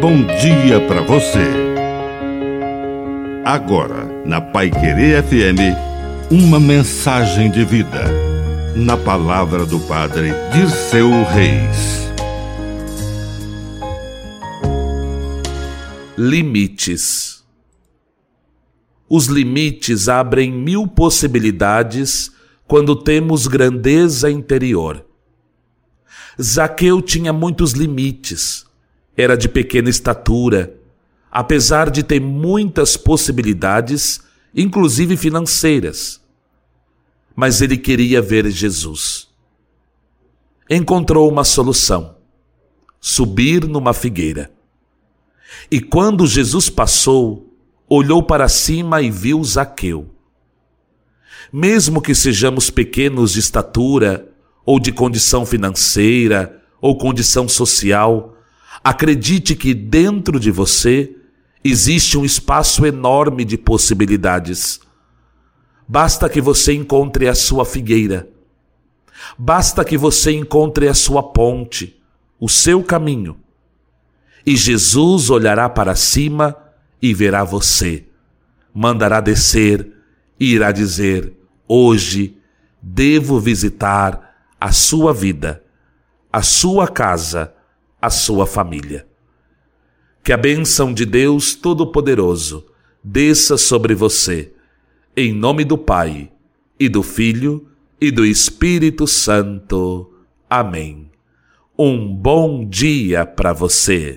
bom dia para você. Agora, na Pai Querer FM, uma mensagem de vida. Na palavra do Padre Dirceu Reis. Limites. Os limites abrem mil possibilidades quando temos grandeza interior. Zaqueu tinha muitos limites era de pequena estatura, apesar de ter muitas possibilidades, inclusive financeiras. Mas ele queria ver Jesus. Encontrou uma solução: subir numa figueira. E quando Jesus passou, olhou para cima e viu Zaqueu. Mesmo que sejamos pequenos de estatura, ou de condição financeira, ou condição social, Acredite que dentro de você existe um espaço enorme de possibilidades. Basta que você encontre a sua figueira. Basta que você encontre a sua ponte, o seu caminho. E Jesus olhará para cima e verá você. Mandará descer e irá dizer: Hoje devo visitar a sua vida, a sua casa a sua família. Que a bênção de Deus Todo-Poderoso desça sobre você, em nome do Pai, e do Filho, e do Espírito Santo. Amém. Um bom dia para você.